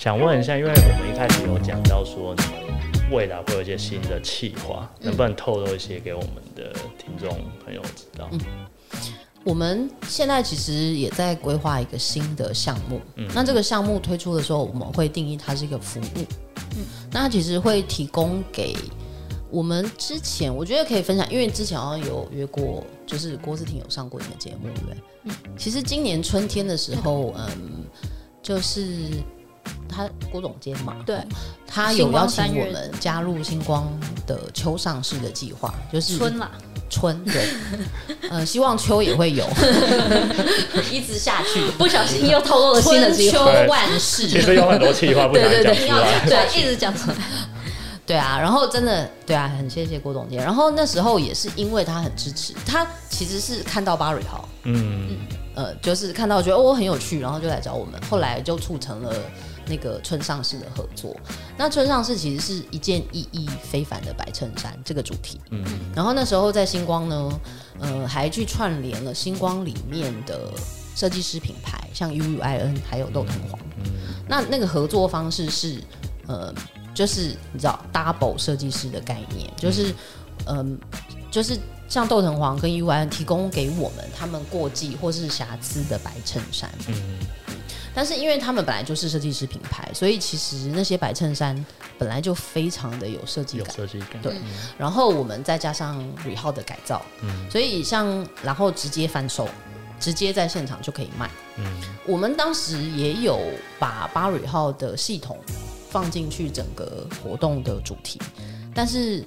想问一下，因为我们一开始有讲到说，你们未来会有一些新的企划，能不能透露一些给我们的听众朋友知道？嗯，我们现在其实也在规划一个新的项目。嗯，那这个项目推出的时候，我们会定义它是一个服务。嗯，那它其实会提供给我们之前，我觉得可以分享，因为之前好像有约过，就是郭思婷有上过你的节目，对不对？嗯，其实今年春天的时候，嗯，就是。他郭总监嘛，对，他有邀请我们加入星光的秋上市的计划，就是春啦，春对，呃，希望秋也会有，一直下去，不小心又透露了新的计划，春秋万事，其实有很多计划不想讲出来，对，一直讲出来，对啊，然后真的对啊，很谢谢郭总监，然后那时候也是因为他很支持，他其实是看到 Barry 好，嗯，呃，就是看到觉得哦很有趣，然后就来找我们，后来就促成了。那个村上市的合作，那村上市其实是一件意义非凡的白衬衫这个主题，嗯，然后那时候在星光呢，呃，还去串联了星光里面的设计师品牌，像 UUIN 还有豆藤黄，嗯，那那个合作方式是，呃，就是你知道 double 设计师的概念，就是，嗯，呃，就是像豆藤黄跟 UUIN 提供给我们他们过季或是瑕疵的白衬衫，嗯。但是因为他们本来就是设计师品牌，所以其实那些白衬衫本来就非常的有设计感。设计感。对。然后我们再加上 Rehouse 的改造，嗯，所以像然后直接翻售，直接在现场就可以卖。嗯。我们当时也有把巴 Rehouse 的系统放进去整个活动的主题，但是。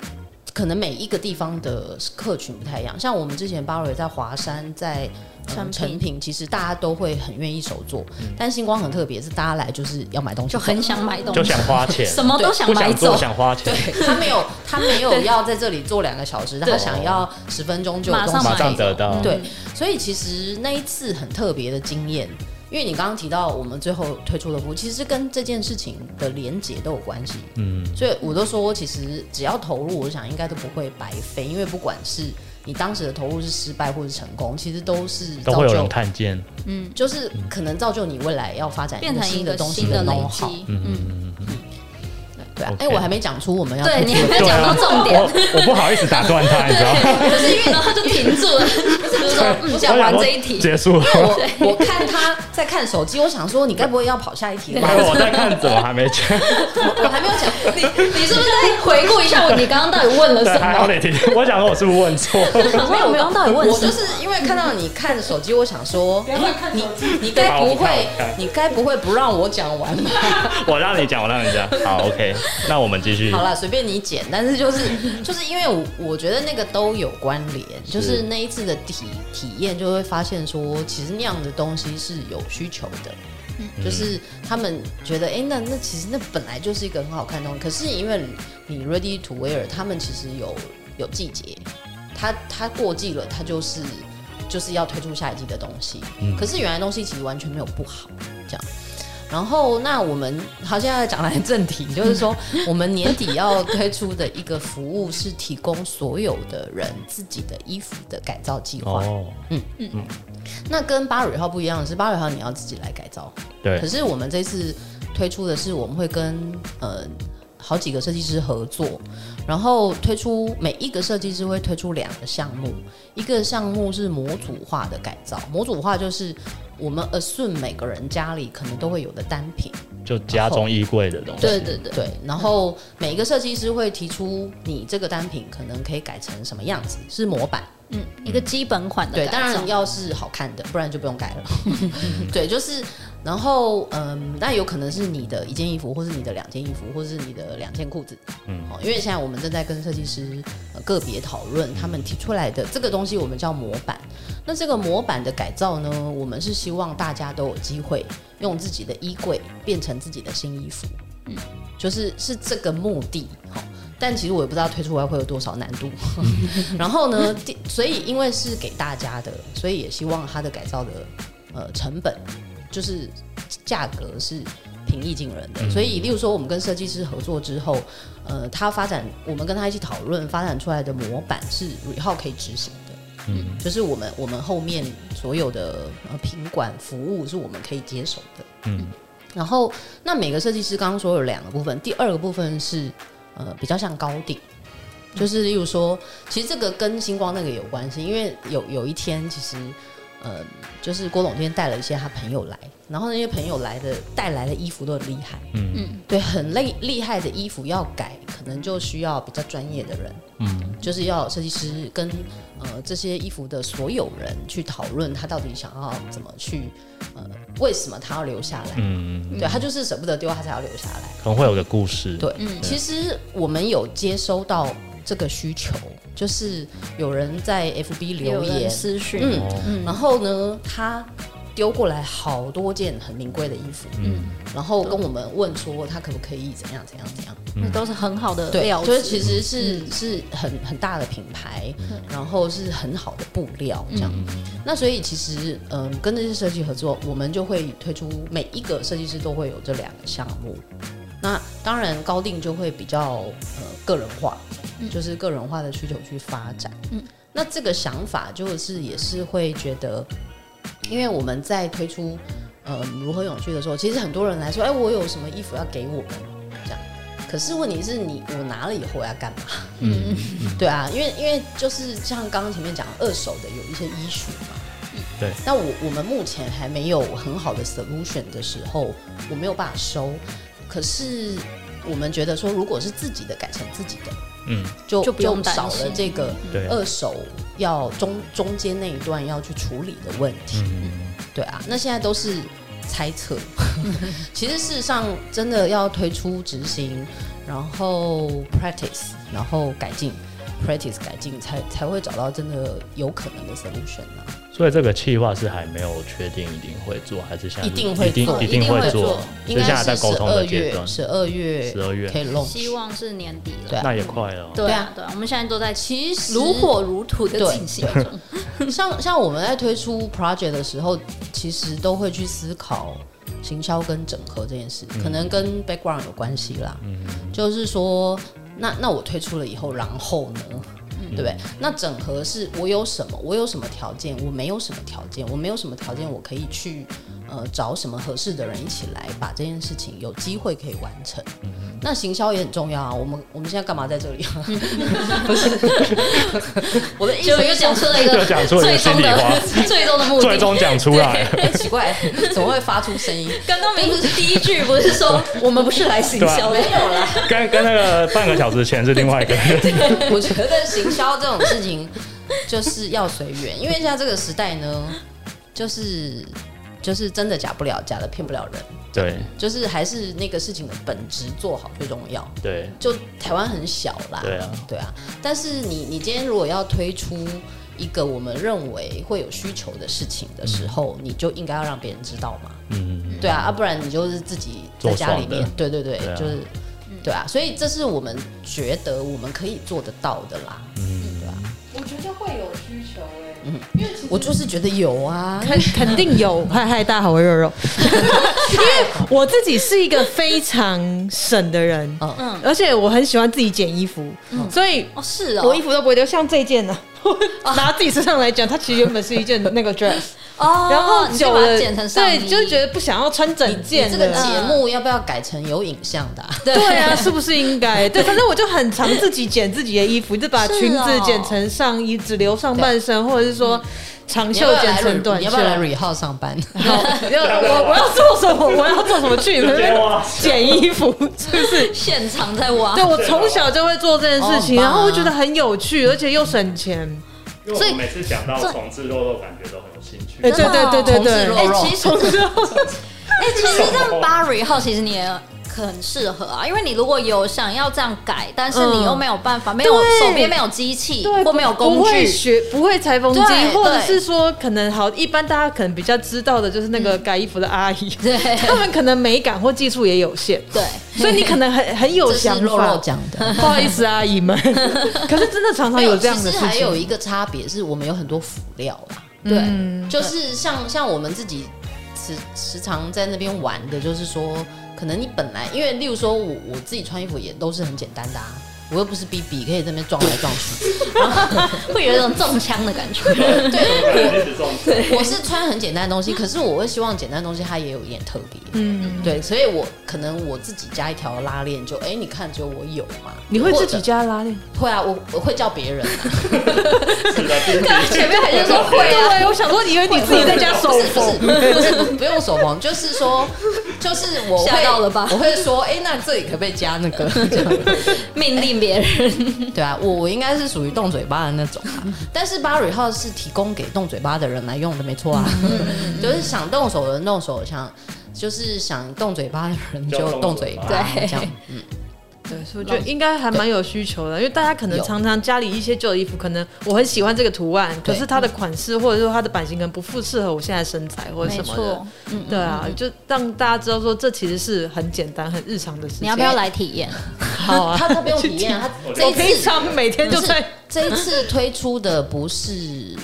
可能每一个地方的客群不太一样，像我们之前 Barry 在华山，在成品，品，其实大家都会很愿意手做，嗯、但星光很特别，是大家来就是要买东西，就很想买东西，就想花钱，什么都想买走，想花钱。对，他没有，他没有要在这里做两个小时，他想要十分钟就马上马上得到。对，所以其实那一次很特别的经验。因为你刚刚提到我们最后推出的服务，其实跟这件事情的连结都有关系。嗯，所以我都说，其实只要投入，我想应该都不会白费。因为不管是你当时的投入是失败或是成功，其实都是都会有人看见。嗯，就是可能造就你未来要发展一个新的东西的 know-how。嗯嗯嗯嗯。对啊，哎，我还没讲出我们要对你还没讲到重点，我不好意思打断他，你知道吗？可是因为然后他就停住了，就是说嗯，讲完这一题结束了。我我看他在看手机，我想说你该不会要跑下一题吧？我在看，怎么还没讲？我还没有讲，你你是不是在回顾一下我？你刚刚到底问了什么？我想说我是不是问错？没有，我刚刚到底问什么？我就是因为看到你看手机，我想说你你该不会你该不会不让我讲完吧？我让你讲，我让你讲。好，OK。那我们继续。好了，随便你剪，但是就是 就是因为我我觉得那个都有关联，就是那一次的体体验就会发现说，其实那样的东西是有需求的，嗯、就是他们觉得哎、欸，那那其实那本来就是一个很好看的东西，可是因为你 ready to wear，他们其实有有季节，它它过季了，它就是就是要推出下一季的东西，嗯、可是原来东西其实完全没有不好，这样。然后，那我们好，现在讲来正题，就是说，我们年底要推出的一个服务是提供所有的人自己的衣服的改造计划。哦，嗯嗯嗯。那跟八蕊号不一样的是，八蕊号你要自己来改造。对。可是我们这次推出的是，我们会跟呃好几个设计师合作，然后推出每一个设计师会推出两个项目，一个项目是模组化的改造，模组化就是。我们 assume 每个人家里可能都会有的单品，就家中衣柜的东西。对对对对，然后每一个设计师会提出你这个单品可能可以改成什么样子，是模板，嗯，一个基本款的。对，当然要是好看的，不然就不用改了。对，就是。然后，嗯，那有可能是你的一件衣服，或是你的两件衣服，或是你的两件裤子，嗯，哦，因为现在我们正在跟设计师个别讨论，他们提出来的这个东西，我们叫模板。那这个模板的改造呢，我们是希望大家都有机会用自己的衣柜变成自己的新衣服，嗯，就是是这个目的，哈。但其实我也不知道推出来会有多少难度。然后呢，所以因为是给大家的，所以也希望它的改造的呃成本。就是价格是平易近人的，嗯、所以例如说，我们跟设计师合作之后，呃，他发展，我们跟他一起讨论，发展出来的模板是 Rehouse 可以执行的，嗯，就是我们我们后面所有的呃品管服务是我们可以接手的，嗯，然后那每个设计师刚刚说有两个部分，第二个部分是呃比较像高定，就是例如说，其实这个跟星光那个有关系，因为有有一天其实。呃，就是郭总监带了一些他朋友来，然后那些朋友来的带来的衣服都很厉害，嗯。嗯，对，很厉厉害的衣服要改，可能就需要比较专业的人，嗯，就是要设计师跟呃这些衣服的所有人去讨论他到底想要怎么去，呃，为什么他要留下来，嗯。嗯，对他就是舍不得丢，他才要留下来，可能会有个故事，对，嗯，其实我们有接收到这个需求。就是有人在 FB 留言私讯，嗯，然后呢，他丢过来好多件很名贵的衣服，嗯，然后跟我们问说他可不可以怎样怎样怎样，那都是很好的料子，所以其实是是很很大的品牌，然后是很好的布料这样，那所以其实嗯，跟这些设计合作，我们就会推出每一个设计师都会有这两个项目，那当然高定就会比较呃个人化。就是个人化的需求去发展，嗯，那这个想法就是也是会觉得，因为我们在推出呃如何永续的时候，其实很多人来说，哎，我有什么衣服要给我们？这样，可是问题是你我拿了以后我要干嘛？嗯，对啊，因为因为就是像刚刚前面讲二手的有一些 issue 嘛，嗯，对，那我我们目前还没有很好的 solution 的时候，我没有办法收，可是我们觉得说，如果是自己的改成自己的。嗯，就就不用少了这个二手要中中间那一段要去处理的问题。嗯，对啊，那现在都是猜测。其实事实上，真的要推出执行，然后 practice，然后改进，practice 改进，才才会找到真的有可能的 solution 啊。所以这个计划是还没有确定一定会做，还是像一定会做，一定会做，应该是十二月，十二月，十二月。可以弄，希望是年底了，对，那也快了。对啊，对啊，我们现在都在其实如火如荼的进行。中。像像我们在推出 project 的时候，其实都会去思考行销跟整合这件事，可能跟 background 有关系啦。嗯，就是说，那那我推出了以后，然后呢？对不对？那整合是我有什么？我有什么条件？我没有什么条件？我没有什么条件？我可以去呃找什么合适的人一起来把这件事情有机会可以完成。那行销也很重要啊。我们我们现在干嘛在这里？不是，我的意思 又讲出了一个最终的 最终的目的，最终讲出来。很，奇怪，怎么会发出声音？刚刚明明是第一句，不是说我们不是来行销？没有啦。跟跟那个半个小时前是另外一个。我觉得行销。这种事情就是要随缘，因为现在这个时代呢，就是就是真的假不了，假的骗不了人。对，就是还是那个事情的本质做好最重要。对，就台湾很小啦。对啊，对啊。但是你你今天如果要推出一个我们认为会有需求的事情的时候，嗯、你就应该要让别人知道嘛。嗯，对啊，啊不然你就是自己在家里面。对对对，就是。对啊，所以这是我们觉得我们可以做得到的啦。嗯，嗯，因为我就是觉得有啊，肯肯定有。嗨嗨，大家好，我是肉肉。因为我自己是一个非常省的人，嗯，而且我很喜欢自己剪衣服，嗯、所以哦是哦，我衣服都不会丢，像这件呢。拿自己身上来讲，它其实原本是一件那个 dress，哦，然后久了，对，就觉得不想要穿整件。这个节目要不要改成有影像的？对啊，是不是应该？对，反正我就很常自己剪自己的衣服，就把裙子剪成上衣，只留上半身，或者是说长袖剪成短袖。你要不要来 Re 号上班？要我我要做什么？我要做什么去那边剪衣服？是不 是现场在挖？对，我从小就会做这件事情，然后我觉得很有趣，而且又省钱。所以每次讲到重置肉肉，感觉都很有兴趣。哎，对对对对对，哎，其实，哎，其实这样 Barry 号，其实你也很适合啊，因为你如果有想要这样改，但是你又没有办法，没有手边没有机器，或没有工具，不会学，不会裁缝机，或者是说可能好，一般大家可能比较知道的就是那个改衣服的阿姨，对，他们可能美感或技术也有限，对。所以你可能很很有想法，不好意思，阿姨们。可是真的常常有这样的事情。其实还有一个差别是我们有很多辅料啦，对，就是像像我们自己时时常在那边玩的，就是说，可能你本来因为例如说我我自己穿衣服也都是很简单的啊，我又不是 BB，可以在那边撞来撞去，会有一种中枪的感觉。对，我我是穿很简单的东西，可是我会希望简单的东西它也有一点特别。嗯，对，所以我可能我自己加一条拉链，就哎，你看，只有我有嘛？你会自己加拉链？会啊，我我会叫别人。前面还是说会啊？我想说，以为你自己在家手缝，不是不用手缝，就是说，就是我会到了吧？我会说，哎，那这里可不可以加那个？命令别人。对啊，我我应该是属于动嘴巴的那种啊。但是 Bar 号是提供给动嘴巴的人来用的，没错啊。就是想动手的人动手，想就是想动嘴巴的人就动嘴巴，对，这样，嗯。对，所以我觉得应该还蛮有需求的，因为大家可能常常家里一些旧的衣服，可能我很喜欢这个图案，可是它的款式或者说它的版型可能不符适合我现在身材或者什么的。嗯，对啊，就让大家知道说这其实是很简单、很日常的事情。你要不要来体验？好啊，他他不用体验，他 这一次每天就在这一次推出的不是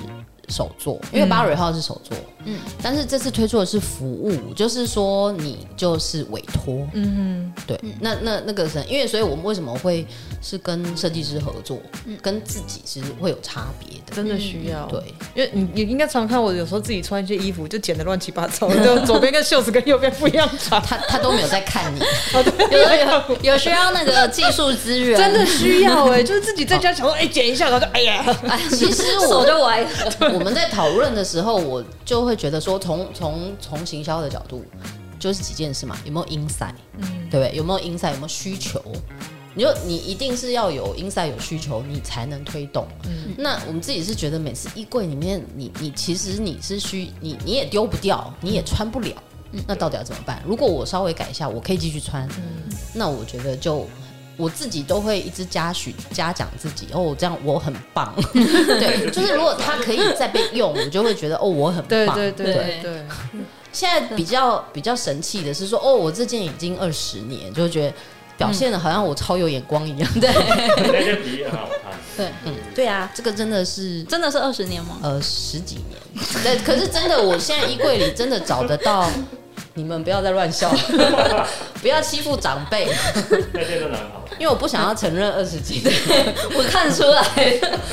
手作，因为 Burberry 号是手作。嗯，但是这次推出的是服务，就是说你就是委托，嗯哼，对，那那那个是，因为所以我们为什么会是跟设计师合作，嗯，跟自己其实会有差别的，真的需要，对，因为你你应该常看我有时候自己穿一些衣服就剪的乱七八糟，就左边跟袖子跟右边不一样长，他他都没有在看你，有有有需要那个技术资源，真的需要哎，就是自己在家想说哎剪一下，然后就哎呀，哎，其实我手就歪，我们在讨论的时候我。就会觉得说从，从从从行销的角度，就是几件事嘛，有没有 insight，嗯，对不对？有没有 insight，有没有需求？你就你一定是要有 insight，有需求，你才能推动。嗯，那我们自己是觉得，每次衣柜里面你，你你其实你是需你你也丢不掉，你也穿不了，嗯，那到底要怎么办？如果我稍微改一下，我可以继续穿，嗯，那我觉得就。我自己都会一直嘉许嘉奖自己哦，这样我很棒。对，就是如果它可以再被用，我就会觉得哦，我很棒。对对对对对。现在比较比较神奇的是说，哦，我这件已经二十年，就会觉得表现的好像我超有眼光一样。对，那件皮很好看。对，嗯，对啊，这个真的是真的是二十年吗？呃，十几年。对，可是真的，我现在衣柜里真的找得到。你们不要再乱笑，不要欺负长辈。因为我不想要承认二十几岁，我看出来。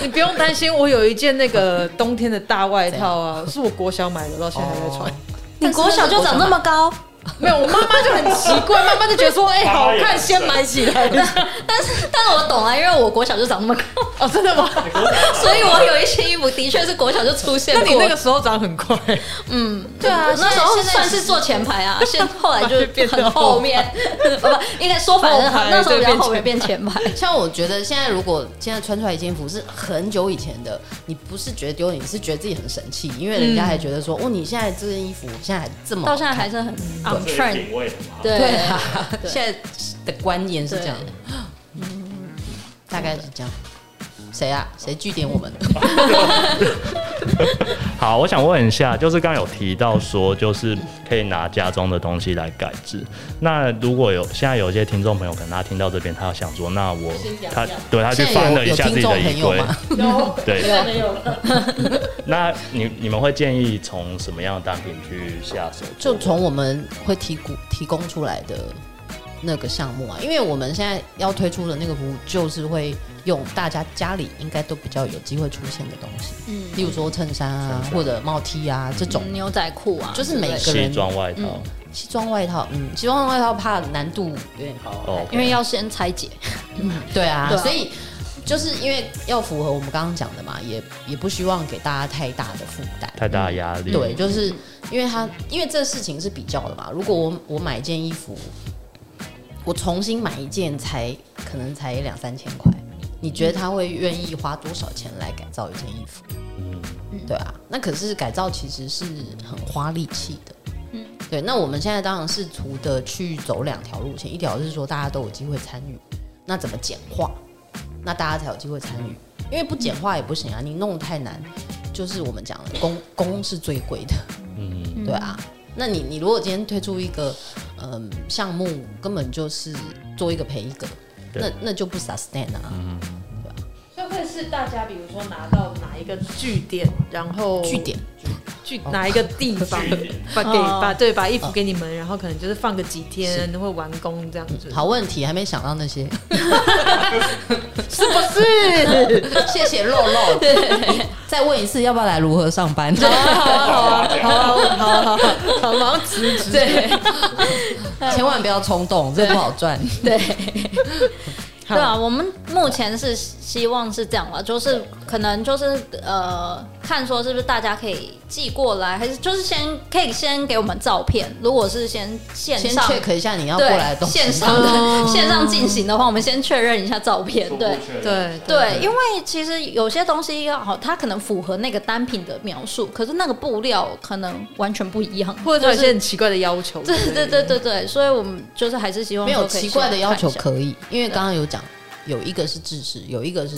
你不用担心，我有一件那个冬天的大外套啊，是我国小买的，到现在还在穿。你国小就长那么高？没有，我妈妈就很奇怪，妈妈就觉得说，哎，好看，先买起来。但是，但是我懂啊，因为我国小就长那么高。哦，真的吗？所以我有一些衣服的确是国小就出现。那你那个时候长很快。嗯，对啊，那时候算是坐前排啊，现后来就变很后面。不，应该说反正那时候比较后面变前排。像我觉得现在如果现在穿出来一件衣服是很久以前的，你不是觉得丢脸，你是觉得自己很神气，因为人家还觉得说，哦，你现在这件衣服现在还这么，到现在还是很。对。对啊，现在的观念是这样的，嗯，大概是这样。谁啊？谁据点我们？好，我想问一下，就是刚刚有提到说，就是可以拿家中的东西来改制。那如果有现在有一些听众朋友，可能他听到这边，他想说，那我他对他去翻了一下自己的衣柜，对，没有了。那你你们会建议从什么样的单品去下手？就从我们会提供提供出来的。那个项目啊，因为我们现在要推出的那个服务，就是会用大家家里应该都比较有机会出现的东西，嗯，例如说衬衫啊，或者帽 T 啊这种。牛仔裤啊，就是每个人西装外套，西装外套，嗯，西装外套怕难度有点高哦，因为要先拆解，嗯，对啊，所以就是因为要符合我们刚刚讲的嘛，也也不希望给大家太大的负担，太大的压力，对，就是因为他因为这事情是比较的嘛，如果我我买一件衣服。我重新买一件才可能才两三千块，你觉得他会愿意花多少钱来改造一件衣服？嗯，对啊，那可是改造其实是很花力气的。嗯，对，那我们现在当然是图的去走两条路线，一条是说大家都有机会参与，那怎么简化？那大家才有机会参与，因为不简化也不行啊，你弄太难，就是我们讲的工工是最贵的。嗯，对啊。那你你如果今天推出一个嗯项目，根本就是做一个赔一个，对那那就不 sustain 啊，嗯，对吧？所以会是大家比如说拿到哪哪一个据点，然后据点。去哪一个地方 把给把对把衣服给你们，然后可能就是放个几天会完工这样子。好问题，还没想到那些，是不是？谢谢肉肉。对，再问一次，要不要来如何上班？好啊好啊好啊好好好好，马上辞职。对，千万不要冲动，这不好赚。对。对啊，我们目前是希望是这样吧，就是可能就是呃，看说是不是大家可以寄过来，还是就是先可以先给我们照片。如果是先线上先 check 一下你要过来的东西，线上的 线上进行的话，我们先确认一下照片。对对对，因为其实有些东西好，它可能符合那个单品的描述，可是那个布料可能完全不一样，或者有些很奇怪的要求。对对对对对，所以我们就是还是希望没有奇怪的要求可以，因为刚刚有讲。有一个是制式，有一个是，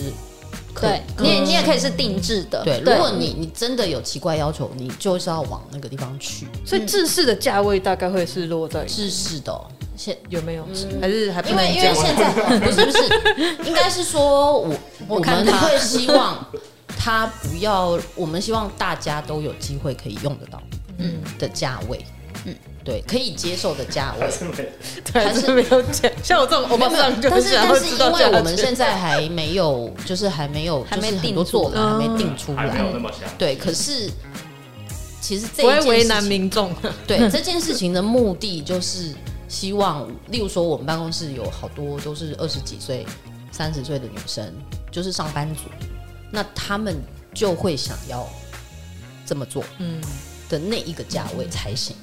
对，你也你也可以是定制的。对，如果你你真的有奇怪要求，你就是要往那个地方去。所以制式的价位大概会是落在制式的，现有没有？还是还因为因为现在不是不是，应该是说我 我们会希望他不要，我们希望大家都有机会可以用得到，嗯的价位。对，可以接受的价位，还是没有减。像我这种，我们但是但是因为我们现在还没有，就是还没有，还没定做的，还没定出来，对，可是其实这不会为难民众。对这件事情的目的，就是希望，例如说，我们办公室有好多都是二十几岁、三十岁的女生，就是上班族，那他们就会想要这么做，嗯，的那一个价位才行。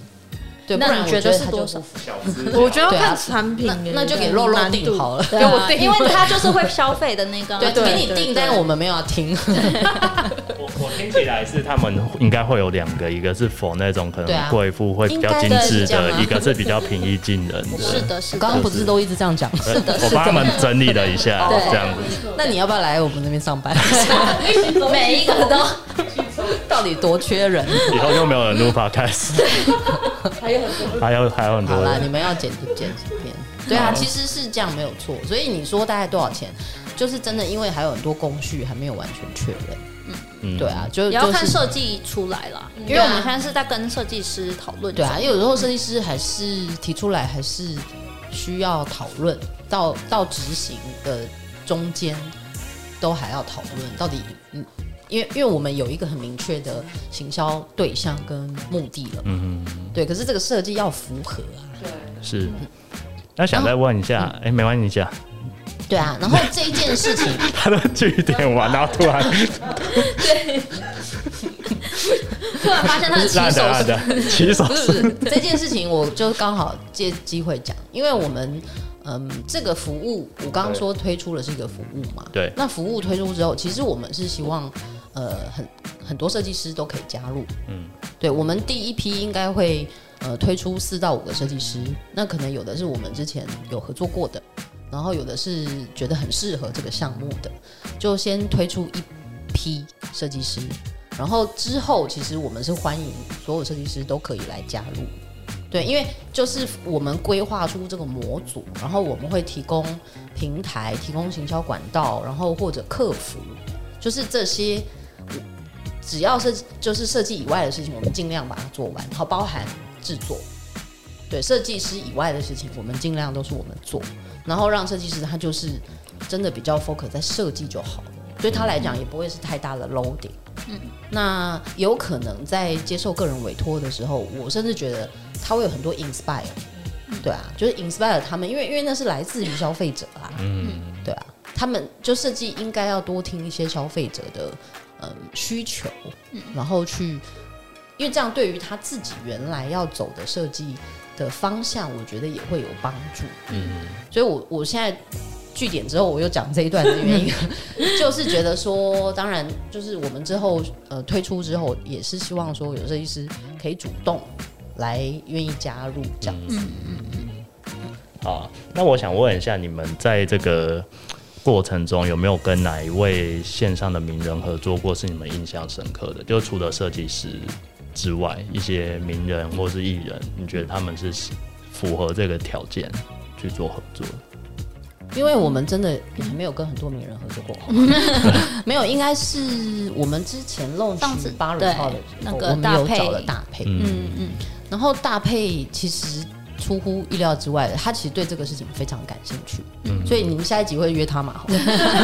对，那你觉得是多少？我觉得要看产品，那就给肉肉定好了，给我定，因为他就是会消费的那个，对，给你定，但是我们没有要听。我我听起来是他们应该会有两个，一个是 for 那种可能贵妇会比较精致的，一个是比较平易近人的。是的，是。刚刚不是都一直这样讲？是的，我帮他们整理了一下，这样子。那你要不要来我们那边上班？每一个都。到底多缺人？以后就没有人录 Podcast。还有很多，还有还有很多。好啦，你们要剪就剪几片。对啊，其实是这样没有错。所以你说大概多少钱？就是真的，因为还有很多工序还没有完全确认。嗯，对啊，就也要看设计出来了。因为我们现在是在跟设计师讨论。对啊，因为有时候设计师还是提出来，还是需要讨论。到到执行的中间，都还要讨论到底嗯。因为因为我们有一个很明确的行销对象跟目的了，嗯嗯，对，可是这个设计要符合啊，对，是。那想再问一下，哎，没关系，你讲。对啊，然后这一件事情，他的据点完，然后突然，对，突然发现他的起手是起手是这件事情，我就刚好借机会讲，因为我们。嗯，这个服务我刚刚说推出了是一个服务嘛？对。那服务推出之后，其实我们是希望，呃，很很多设计师都可以加入。嗯。对，我们第一批应该会呃推出四到五个设计师，那可能有的是我们之前有合作过的，然后有的是觉得很适合这个项目的，就先推出一批设计师，然后之后其实我们是欢迎所有设计师都可以来加入。对，因为就是我们规划出这个模组，然后我们会提供平台、提供行销管道，然后或者客服，就是这些，只要是就是设计以外的事情，我们尽量把它做完，然后包含制作。对，设计师以外的事情，我们尽量都是我们做，然后让设计师他就是真的比较 focus 在设计就好了，对他来讲也不会是太大的 loading。嗯，那有可能在接受个人委托的时候，我甚至觉得他会有很多 inspire，对啊，就是 inspire 他们，因为因为那是来自于消费者啊，嗯，他们就设计应该要多听一些消费者的嗯需求，然后去，因为这样对于他自己原来要走的设计的方向，我觉得也会有帮助，嗯，所以我我现在。据点之后，我又讲这一段的原因，就是觉得说，当然就是我们之后呃推出之后，也是希望说有设计师可以主动来愿意加入这样子。嗯嗯嗯。好，那我想问一下，你们在这个过程中有没有跟哪一位线上的名人合作过，是你们印象深刻的？就除了设计师之外，一些名人或是艺人，你觉得他们是符合这个条件去做合作？因为我们真的也没有跟很多名人合作过，没有，应该是我们之前弄去巴瑞号的那个我们有找了大配，嗯嗯，然后搭配其实出乎意料之外的，他其实对这个事情非常感兴趣，嗯，所以你们下一集会约他嘛？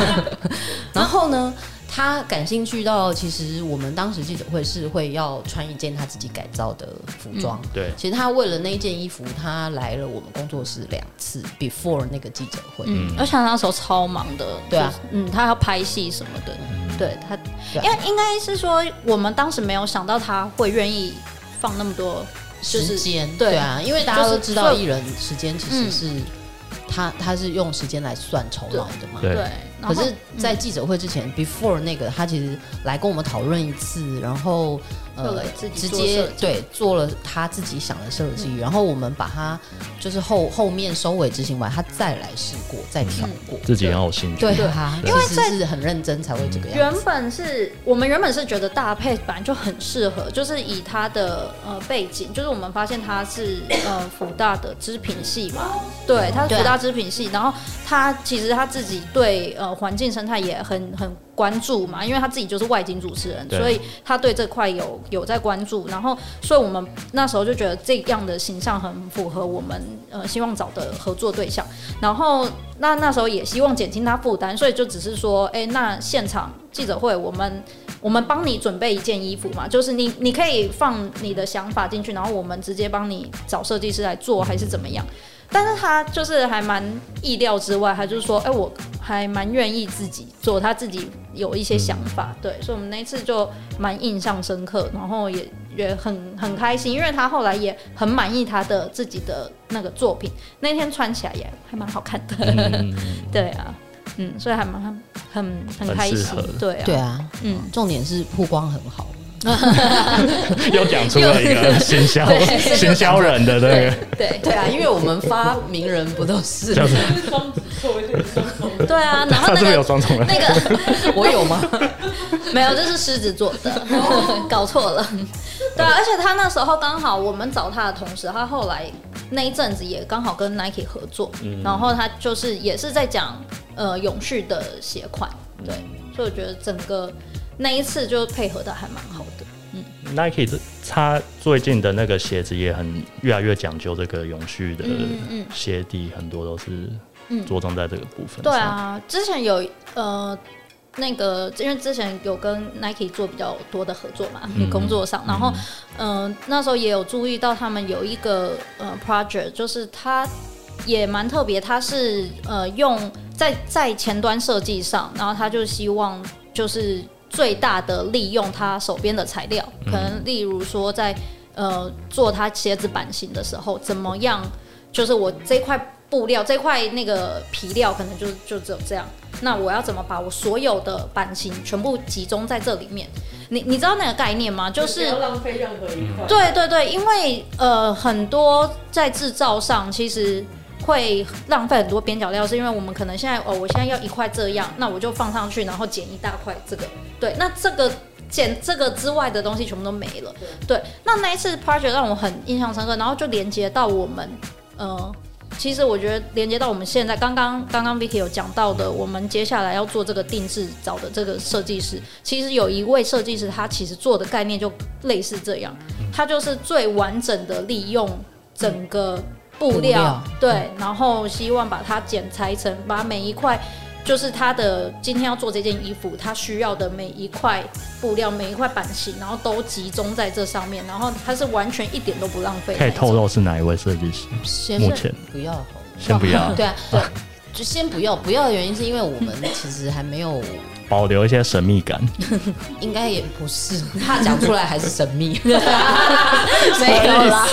然后呢？他感兴趣到，其实我们当时记者会是会要穿一件他自己改造的服装。嗯。对，其实他为了那一件衣服，他来了我们工作室两次，before 那个记者会。嗯，而且他那时候超忙的。对啊，嗯，他要拍戏什么的。嗯、对他，因为应该是说，我们当时没有想到他会愿意放那么多时间。对啊，因为大家都知道艺人时间其实是。嗯他他是用时间来算酬劳的嘛？对。可是，在记者会之前、嗯、，before 那个，他其实来跟我们讨论一次，然后呃，直接对做了他自己想的设计、嗯，然后我们把他就是后后面收尾执行完，他再来试过，再调过，自己很有兴趣。对。他，因为是很认真才会这个样子。原本是我们原本是觉得搭配本来就很适合，就是以他的呃背景，就是我们发现他是呃福大的织品系嘛，对，他是福大织品系，然后他其实他自己对呃。环境生态也很很关注嘛，因为他自己就是外景主持人，所以他对这块有有在关注。然后，所以我们那时候就觉得这样的形象很符合我们呃希望找的合作对象。然后，那那时候也希望减轻他负担，所以就只是说，哎，那现场记者会，我们我们帮你准备一件衣服嘛，就是你你可以放你的想法进去，然后我们直接帮你找设计师来做，还是怎么样？但是他就是还蛮意料之外，他就是说，哎、欸，我还蛮愿意自己做，他自己有一些想法，嗯、对，所以我们那一次就蛮印象深刻，然后也也很很开心，因为他后来也很满意他的自己的那个作品，那天穿起来也还蛮好看的，嗯、对啊，嗯，所以还蛮很很开心，对啊，对啊，嗯，重点是曝光很好。又讲出了一个行销 行销人的那个对对，对对啊，因为我们发明人不都是就是双子座，对啊，然后那个是有双重人那个我有吗？没有，这是狮子座的，搞错了。对啊，而且他那时候刚好我们找他的同时，他后来那一阵子也刚好跟 Nike 合作，嗯、然后他就是也是在讲呃永续的鞋款，对，所以我觉得整个。那一次就配合的还蛮好的，嗯，Nike 这他最近的那个鞋子也很越来越讲究这个永续的鞋底，很多都是着重在这个部分。对啊，之前有呃那个，因为之前有跟 Nike 做比较多的合作嘛，你工作上，然后嗯、呃、那时候也有注意到他们有一个呃 project，就是他也蛮特别，他是呃用在在前端设计上，然后他就希望就是。最大的利用他手边的材料，可能例如说在呃做他鞋子版型的时候，怎么样？就是我这块布料，这块那个皮料，可能就就只有这样。那我要怎么把我所有的版型全部集中在这里面？你你知道那个概念吗？就是不要浪费任何一块。对对对，因为呃很多在制造上其实。会浪费很多边角料，是因为我们可能现在哦，我现在要一块这样，那我就放上去，然后剪一大块这个，对，那这个剪这个之外的东西全部都没了，对，对，那那一次 project 让我很印象深刻，然后就连接到我们，呃，其实我觉得连接到我们现在刚刚刚刚 Vicky 有讲到的，我们接下来要做这个定制找的这个设计师，其实有一位设计师，他其实做的概念就类似这样，他就是最完整的利用整个。布料对，然后希望把它剪裁成，把每一块就是它的今天要做这件衣服，它需要的每一块布料、每一块版型，然后都集中在这上面，然后它是完全一点都不浪费。可以透露是哪一位设计师？目前不要，先不要。对啊，对，就先不要。不要的原因是因为我们其实还没有。保留一些神秘感，应该也不是，怕讲出来还是神秘，没有啦，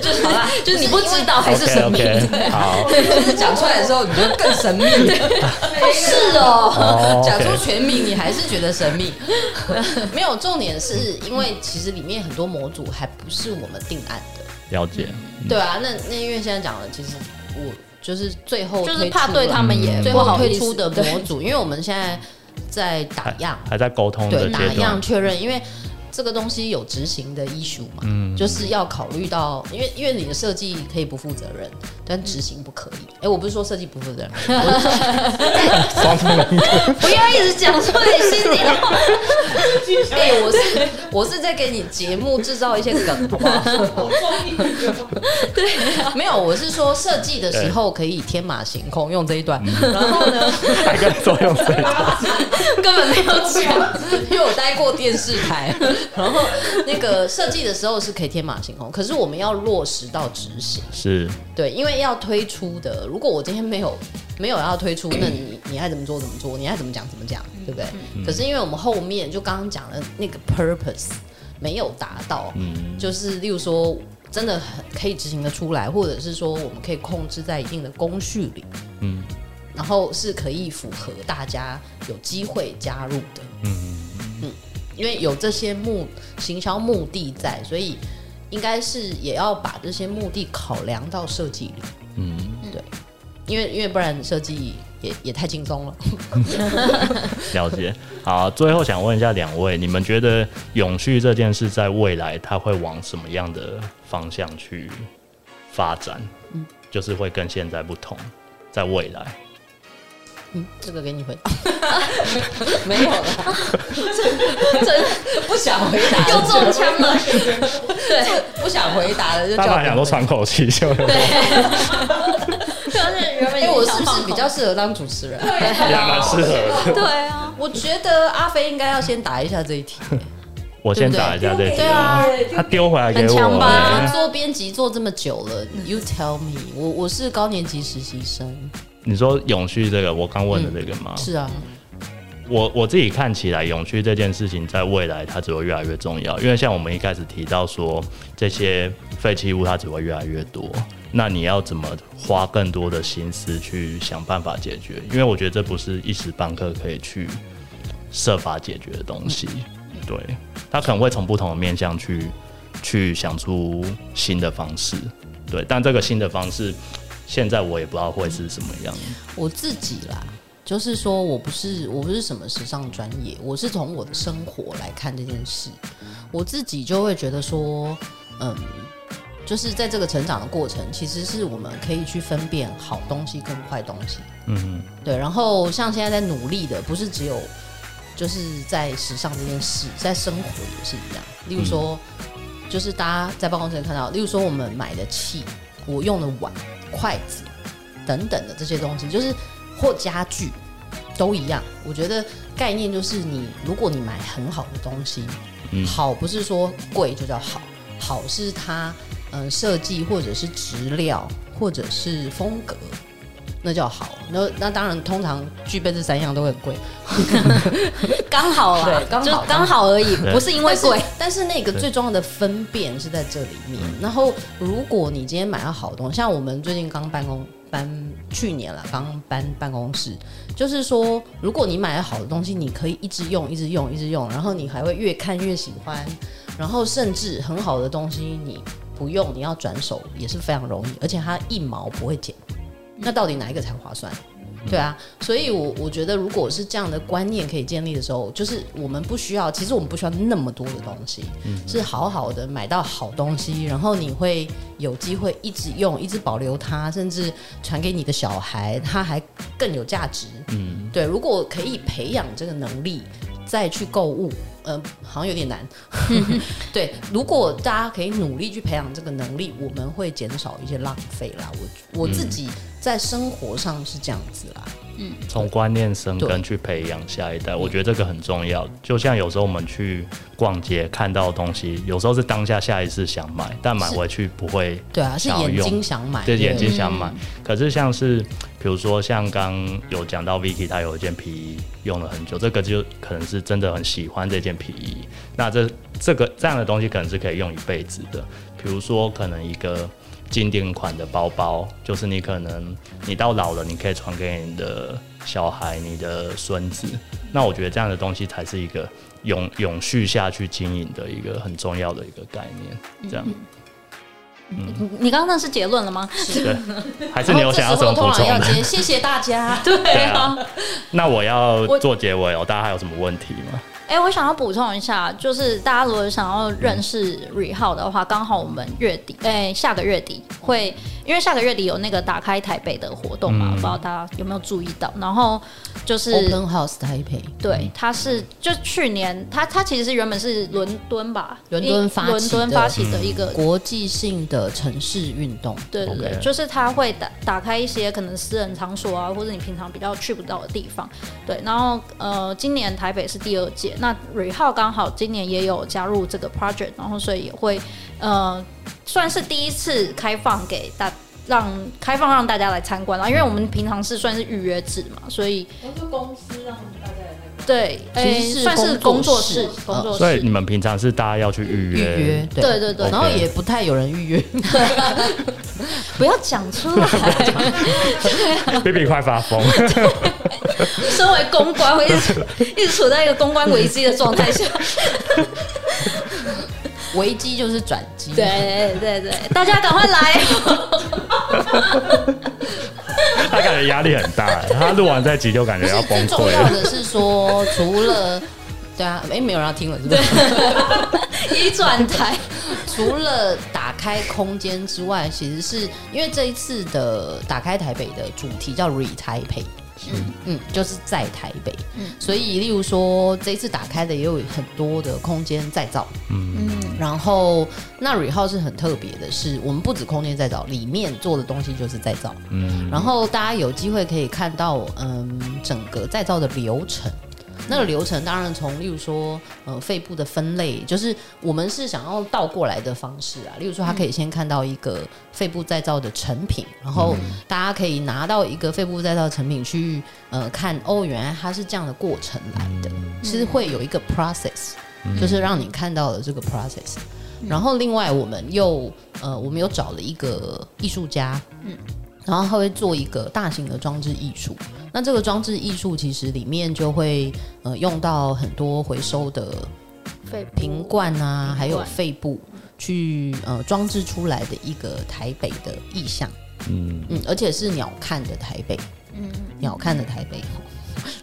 就是就是你不知道还是神秘。好，就是讲出来的时候你觉得更神秘，是哦，讲出全名你还是觉得神秘，没有，重点是因为其实里面很多模组还不是我们定案的，了解，对啊，那那因为现在讲的其实我。就是最后就是怕对他们也不好推出的模组，因为我们现在在打样，还在沟通，对，打样确认。因为这个东西有执行的 issue 嘛，嗯，就是要考虑到，因为因为你的设计可以不负责任，但执行不可以。哎、欸，我不是说设计不负责任，不要一直讲出你心里的话。哎、欸，我是我是在给你节目制造一些梗，好不好？对，没有，我是说设计的时候可以天马行空用这一段，然后呢，还可以作用这一段，根本没有讲，因为我待过电视台。然后那个设计的时候是可以天马行空，可是我们要落实到执行，是。对，因为要推出的。如果我今天没有 没有要推出，那你你爱怎么做怎么做，你爱怎么讲怎么讲，对不对？嗯、可是因为我们后面就刚刚讲的那个 purpose 没有达到，嗯，就是例如说真的很可以执行的出来，或者是说我们可以控制在一定的工序里，嗯，然后是可以符合大家有机会加入的，嗯嗯。因为有这些目行销目的在，所以应该是也要把这些目的考量到设计里。嗯，对，因为因为不然设计也也太轻松了。了解。好，最后想问一下两位，你们觉得永续这件事在未来它会往什么样的方向去发展？嗯，就是会跟现在不同，在未来。嗯，这个给你回答，没有了，真真不想回答，又中枪了，对，不想回答了，就大家想都喘口气，就对，就是原本，因为我是不是比较适合当主持人？对，也蛮适合的。对啊，我觉得阿飞应该要先答一下这一题，我先答一下这一题，对啊，他丢回来给我，做编辑做这么久了，You tell me，我我是高年级实习生。你说永续这个，我刚问的这个吗？嗯、是啊，我我自己看起来，永续这件事情在未来它只会越来越重要，因为像我们一开始提到说，这些废弃物它只会越来越多，那你要怎么花更多的心思去想办法解决？因为我觉得这不是一时半刻可以去设法解决的东西，对，它可能会从不同的面向去去想出新的方式，对，但这个新的方式。现在我也不知道会是什么样。我自己啦，就是说我不是我不是什么时尚专业，我是从我的生活来看这件事。我自己就会觉得说，嗯，就是在这个成长的过程，其实是我们可以去分辨好东西跟坏东西。嗯哼，对。然后像现在在努力的，不是只有就是在时尚这件事，在生活也是一样。例如说，就是大家在办公室看到，例如说我们买的器，我用的碗。筷子等等的这些东西，就是或家具都一样。我觉得概念就是你，如果你买很好的东西，嗯、好不是说贵就叫好，好是它嗯设计或者是质料或者是风格，那叫好。那那当然，通常具备这三样都会很贵，刚好啊，对，刚好刚好而已，不是因为贵。但是那个最重要的分辨是在这里面。然后，如果你今天买到好东西，像我们最近刚办公搬，去年了刚搬办公室，就是说，如果你买了好的东西，你可以一直用，一直用，一直用，然后你还会越看越喜欢，然后甚至很好的东西你不用，你要转手也是非常容易，而且它一毛不会减。那到底哪一个才划算？对啊，所以我我觉得，如果是这样的观念可以建立的时候，就是我们不需要，其实我们不需要那么多的东西，嗯、是好好的买到好东西，然后你会有机会一直用，一直保留它，甚至传给你的小孩，它还更有价值。嗯，对，如果可以培养这个能力，再去购物。呃，好像有点难。对，如果大家可以努力去培养这个能力，我们会减少一些浪费啦。我我自己在生活上是这样子啦。嗯，从观念生根去培养下一代，我觉得这个很重要。就像有时候我们去逛街看到的东西，有时候是当下下意识想买，但买回去不会。对啊，是眼睛想买，对，眼睛想买。可是像是比如说像刚有讲到 Vicky，他有一件皮衣用了很久，这个就可能是真的很喜欢这件。皮衣，那这这个这样的东西可能是可以用一辈子的。比如说，可能一个经典款的包包，就是你可能你到老了，你可以传给你的小孩、你的孙子。那我觉得这样的东西才是一个永永续下去经营的一个很重要的一个概念。这样，嗯你刚刚那是结论了吗？是 的，还是你有想要什么补充的？谢谢大家。对啊，那我要做结尾哦，大家还有什么问题吗？哎、欸，我想要补充一下，就是大家如果想要认识 Rehouse 的话，刚好我们月底，哎、欸，下个月底会，因为下个月底有那个打开台北的活动嘛，嗯、不知道大家有没有注意到？然后就是 Open House 台北，对，它是就去年他他其实是原本是伦敦吧，伦敦发伦敦发起的一个国际性的城市运动，对对对就是他会打打开一些可能私人场所啊，或者你平常比较去不到的地方，对，然后呃，今年台北是第二届。那瑞浩刚好今年也有加入这个 project，然后所以也会呃算是第一次开放给大让开放让大家来参观啦，因为我们平常是算是预约制嘛，所以都是公司让大家。对，其实是工作室，工作室。所以你们平常是大家要去预约，预约，对对对，对，然后也不太有人预约，不要讲出来，B B 快发疯。身为公关，会一直一直处在一个公关危机的状态下，危机就是转机。对对对，大家赶快来！他感觉压力很大，他录完这集就感觉要崩溃。最重要的是说，除了对啊，哎，没有人要听了，是不是？一转台。除了打开空间之外，其实是因为这一次的打开台北的主题叫 Re Taipei。嗯。嗯，就是在台北，嗯，所以例如说这一次打开的也有很多的空间再造，嗯。嗯，然后那 Rehouse 是很特别的是，我们不止空间再造，里面做的东西就是再造，嗯，然后大家有机会可以看到，嗯，整个再造的流程。那个流程当然从，例如说，呃，肺部的分类，就是我们是想要倒过来的方式啊。例如说，他可以先看到一个肺部再造的成品，然后大家可以拿到一个肺部再造的成品去，呃，看哦，原来它是这样的过程来的，是会有一个 process，就是让你看到了这个 process。然后另外，我们又，呃，我们又找了一个艺术家，嗯。然后他会做一个大型的装置艺术，那这个装置艺术其实里面就会呃用到很多回收的肺瓶罐啊，还有肺部去呃装置出来的一个台北的意象，嗯嗯，而且是鸟瞰的台北，嗯鸟瞰的台北，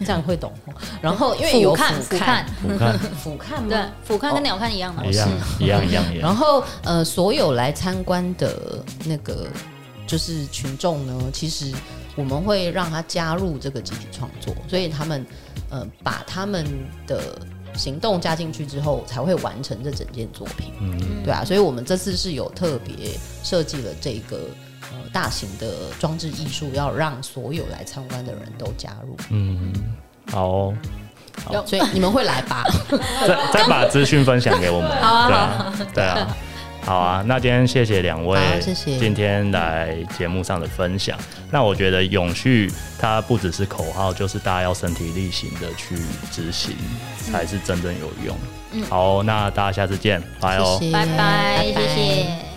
这样会懂。然后因为有俯瞰俯瞰俯瞰俯瞰 对俯瞰跟鸟瞰一样嘛？一样一样一样。然后呃所有来参观的那个。就是群众呢，其实我们会让他加入这个集体创作，所以他们呃把他们的行动加进去之后，才会完成这整件作品。嗯，对啊，所以我们这次是有特别设计了这个呃大型的装置艺术，要让所有来参观的人都加入。嗯，好哦，好，所以你们会来吧？再再把资讯分享给我们。好啊，对啊，对啊。好啊，那今天谢谢两位，谢谢今天来节目上的分享。那我觉得永续它不只是口号，就是大家要身体力行的去执行，才是真正有用。嗯，好，那大家下次见，拜哦，拜拜，谢谢。